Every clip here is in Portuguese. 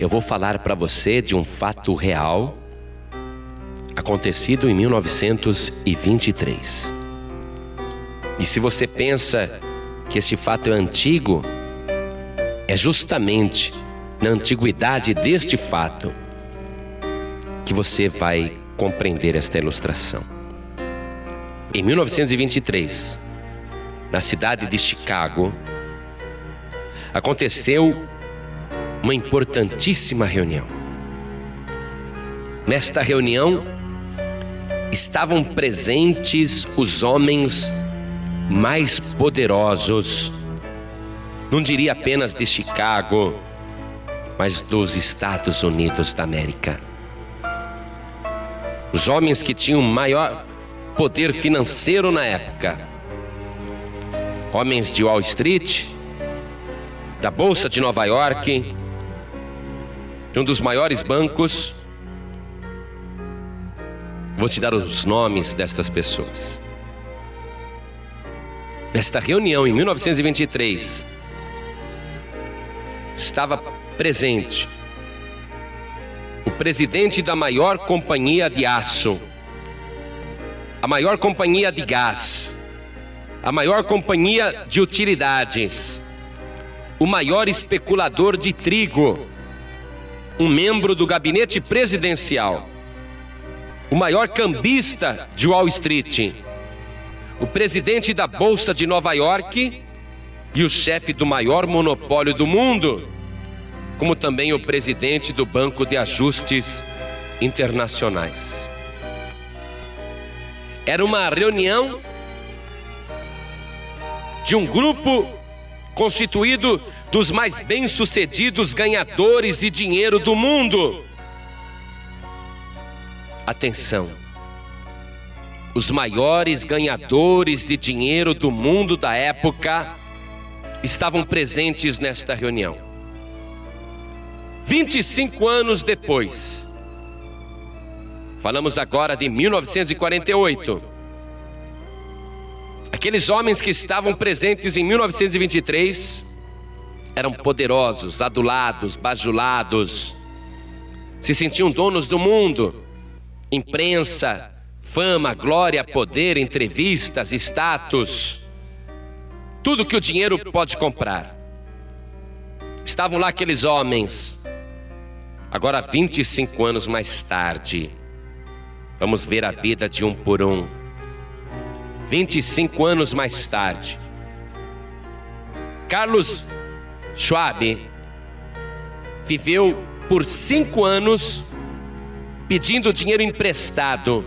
Eu vou falar para você de um fato real acontecido em 1923. E se você pensa que este fato é antigo, é justamente na antiguidade deste fato que você vai compreender esta ilustração. Em 1923, na cidade de Chicago, aconteceu uma importantíssima reunião. Nesta reunião estavam presentes os homens mais poderosos, não diria apenas de Chicago, mas dos Estados Unidos da América. Os homens que tinham maior poder financeiro na época, homens de Wall Street, da Bolsa de Nova York, de um dos maiores bancos. Vou te dar os nomes destas pessoas. Nesta reunião em 1923, estava presente o presidente da maior companhia de aço, a maior companhia de gás, a maior companhia de utilidades, o maior especulador de trigo, um membro do gabinete presidencial, o maior cambista de Wall Street, o presidente da Bolsa de Nova York e o chefe do maior monopólio do mundo, como também o presidente do Banco de Ajustes Internacionais. Era uma reunião de um grupo constituído dos mais bem-sucedidos ganhadores de dinheiro do mundo. Atenção! os maiores ganhadores de dinheiro do mundo da época estavam presentes nesta reunião. 25 anos depois, falamos agora de 1948. Aqueles homens que estavam presentes em 1923 eram poderosos, adulados, bajulados, se sentiam donos do mundo, imprensa, fama, glória, poder, entrevistas, status, tudo que o dinheiro pode comprar. Estavam lá aqueles homens. Agora, 25 anos mais tarde, vamos ver a vida de um por um. 25 anos mais tarde, Carlos Schwab viveu por cinco anos pedindo dinheiro emprestado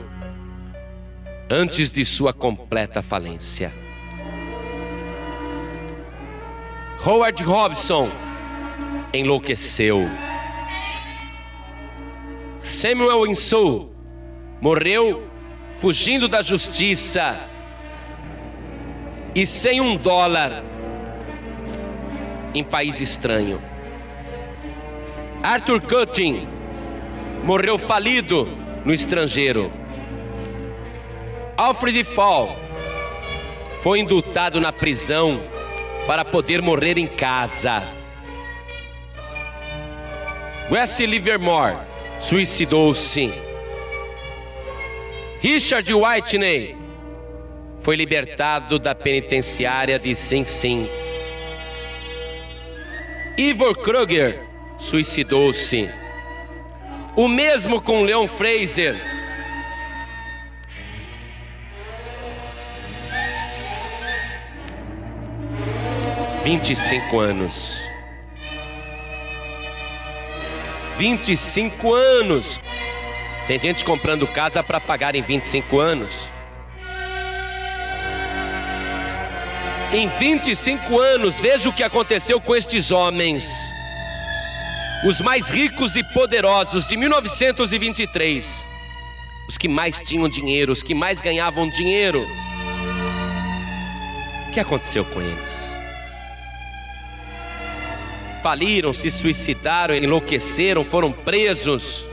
antes de sua completa falência. Howard Robson enlouqueceu. Samuel Winslow morreu fugindo da justiça e sem um dólar em país estranho. Arthur Cutting morreu falido no estrangeiro. Alfred Fall foi indultado na prisão para poder morrer em casa. Wesley Livermore suicidou-se. Richard Whitney foi libertado da penitenciária de Sing Sing. Ivor Kruger suicidou-se. O mesmo com Leon Fraser 25 anos. 25 anos. Tem gente comprando casa para pagar em 25 anos. Em 25 anos, veja o que aconteceu com estes homens. Os mais ricos e poderosos de 1923. Os que mais tinham dinheiro, os que mais ganhavam dinheiro. O que aconteceu com eles? faliram, se suicidaram, enlouqueceram, foram presos.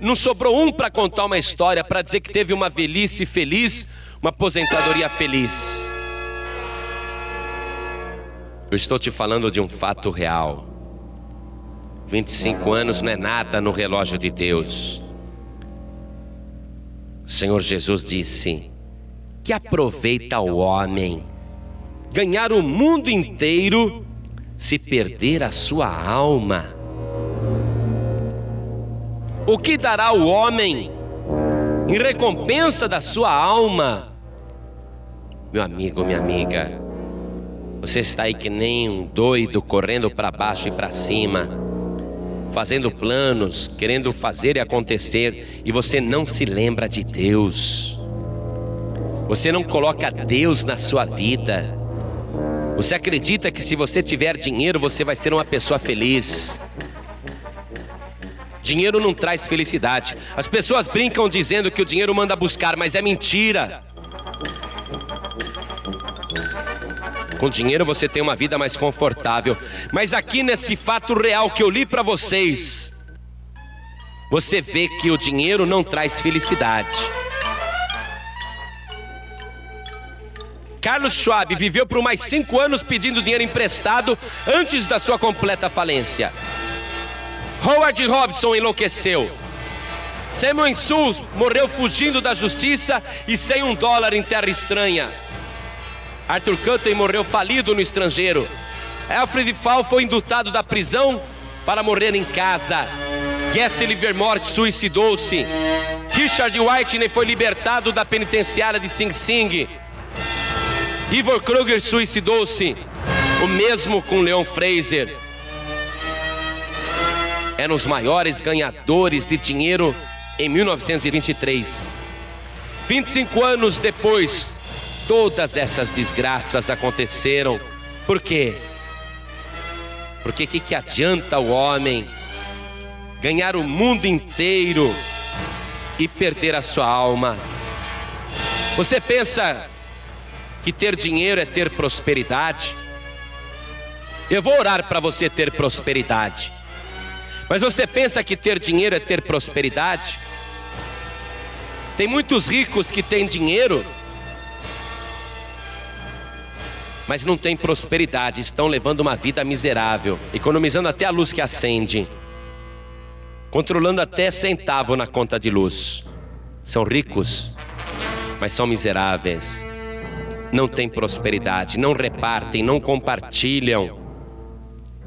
Não sobrou um para contar uma história, para dizer que teve uma velhice feliz, uma aposentadoria feliz. Eu estou te falando de um fato real. 25 anos não é nada no relógio de Deus. O Senhor Jesus disse: Que aproveita o homem ganhar o mundo inteiro se perder a sua alma. O que dará o homem em recompensa da sua alma? Meu amigo, minha amiga, você está aí que nem um doido correndo para baixo e para cima, fazendo planos, querendo fazer e acontecer, e você não se lembra de Deus. Você não coloca Deus na sua vida. Você acredita que se você tiver dinheiro, você vai ser uma pessoa feliz. Dinheiro não traz felicidade. As pessoas brincam dizendo que o dinheiro manda buscar, mas é mentira. Com dinheiro você tem uma vida mais confortável. Mas aqui nesse fato real que eu li para vocês, você vê que o dinheiro não traz felicidade. Carlos Schwab viveu por mais cinco anos pedindo dinheiro emprestado antes da sua completa falência. Howard Robson enlouqueceu. Samuel Sul morreu fugindo da justiça e sem um dólar em terra estranha. Arthur Cutting morreu falido no estrangeiro. Alfred Fall foi indultado da prisão para morrer em casa. Jesse Livermore suicidou-se. Richard Whitney foi libertado da penitenciária de Sing Sing. Ivor Kruger suicidou-se, o mesmo com Leon Fraser. Eram os maiores ganhadores de dinheiro em 1923. 25 anos depois, todas essas desgraças aconteceram. Por quê? Porque o que, que adianta o homem ganhar o mundo inteiro e perder a sua alma? Você pensa que ter dinheiro é ter prosperidade. Eu vou orar para você ter prosperidade. Mas você pensa que ter dinheiro é ter prosperidade? Tem muitos ricos que têm dinheiro, mas não têm prosperidade, estão levando uma vida miserável, economizando até a luz que acende, controlando até centavo na conta de luz. São ricos, mas são miseráveis não têm prosperidade, não repartem, não compartilham.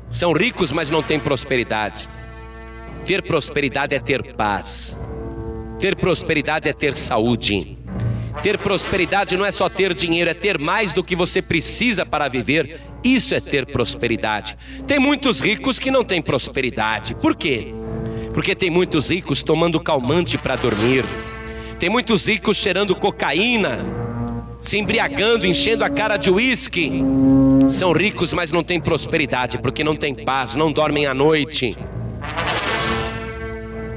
São ricos, mas não têm prosperidade. Ter prosperidade é ter paz. Ter prosperidade é ter saúde. Ter prosperidade não é só ter dinheiro, é ter mais do que você precisa para viver. Isso é ter prosperidade. Tem muitos ricos que não têm prosperidade. Por quê? Porque tem muitos ricos tomando calmante para dormir. Tem muitos ricos cheirando cocaína se embriagando, enchendo a cara de uísque. São ricos, mas não têm prosperidade, porque não têm paz, não dormem à noite.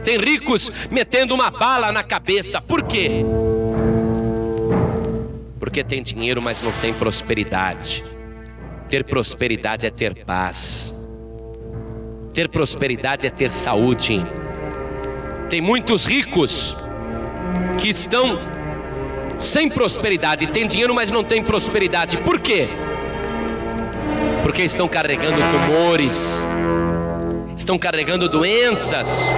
Tem ricos metendo uma bala na cabeça, por quê? Porque tem dinheiro, mas não tem prosperidade. Ter prosperidade é ter paz. Ter prosperidade é ter saúde. Tem muitos ricos que estão sem prosperidade, tem dinheiro, mas não tem prosperidade. Por quê? Porque estão carregando tumores, estão carregando doenças.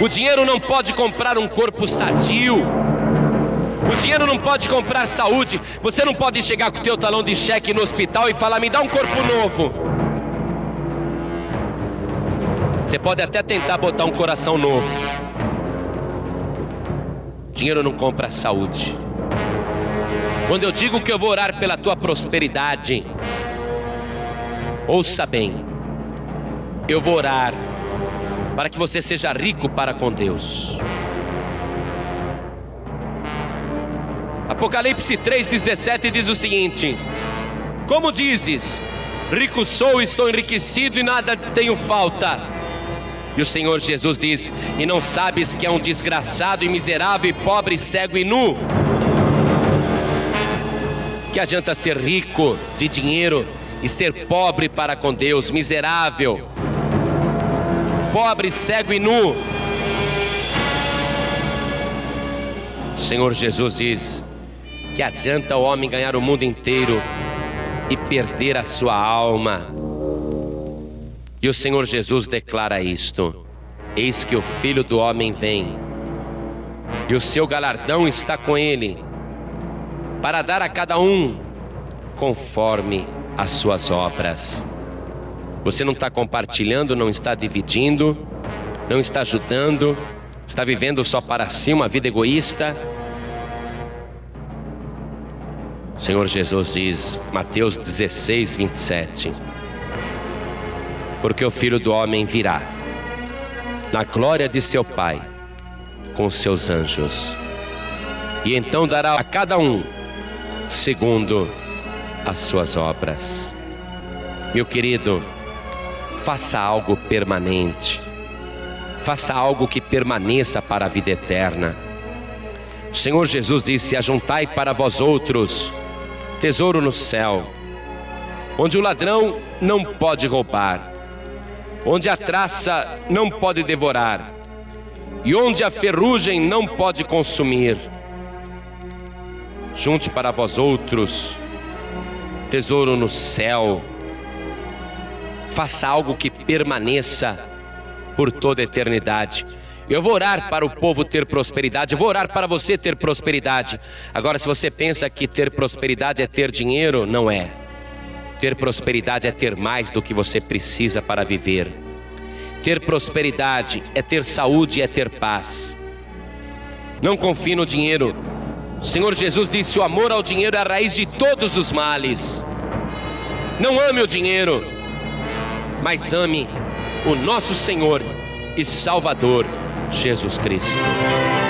O dinheiro não pode comprar um corpo sadio. O dinheiro não pode comprar saúde. Você não pode chegar com o teu talão de cheque no hospital e falar: "Me dá um corpo novo". Você pode até tentar botar um coração novo. Dinheiro não compra saúde. Quando eu digo que eu vou orar pela tua prosperidade, ouça bem. Eu vou orar para que você seja rico para com Deus. Apocalipse 3,17 diz o seguinte: Como dizes, rico sou, estou enriquecido e nada tenho falta e o Senhor Jesus diz: E não sabes que é um desgraçado e miserável e pobre, cego e nu? Que adianta ser rico de dinheiro e ser pobre para com Deus, miserável, pobre, cego e nu? O Senhor Jesus diz: Que adianta o homem ganhar o mundo inteiro e perder a sua alma? E o Senhor Jesus declara isto: Eis que o Filho do Homem vem, e o seu galardão está com ele, para dar a cada um conforme as suas obras. Você não está compartilhando, não está dividindo, não está ajudando, está vivendo só para si uma vida egoísta. O Senhor Jesus diz, Mateus 16, 27 porque o filho do homem virá na glória de seu Pai com seus anjos. E então dará a cada um segundo as suas obras. Meu querido, faça algo permanente. Faça algo que permaneça para a vida eterna. O Senhor Jesus disse: Ajuntai para vós outros tesouro no céu, onde o ladrão não pode roubar, onde a traça não pode devorar e onde a ferrugem não pode consumir. Junte para vós outros tesouro no céu. Faça algo que permaneça por toda a eternidade. Eu vou orar para o povo ter prosperidade, eu vou orar para você ter prosperidade. Agora, se você pensa que ter prosperidade é ter dinheiro, não é. Ter prosperidade é ter mais do que você precisa para viver. Ter prosperidade é ter saúde, é ter paz. Não confie no dinheiro. O Senhor Jesus disse: o amor ao dinheiro é a raiz de todos os males. Não ame o dinheiro, mas ame o nosso Senhor e Salvador Jesus Cristo.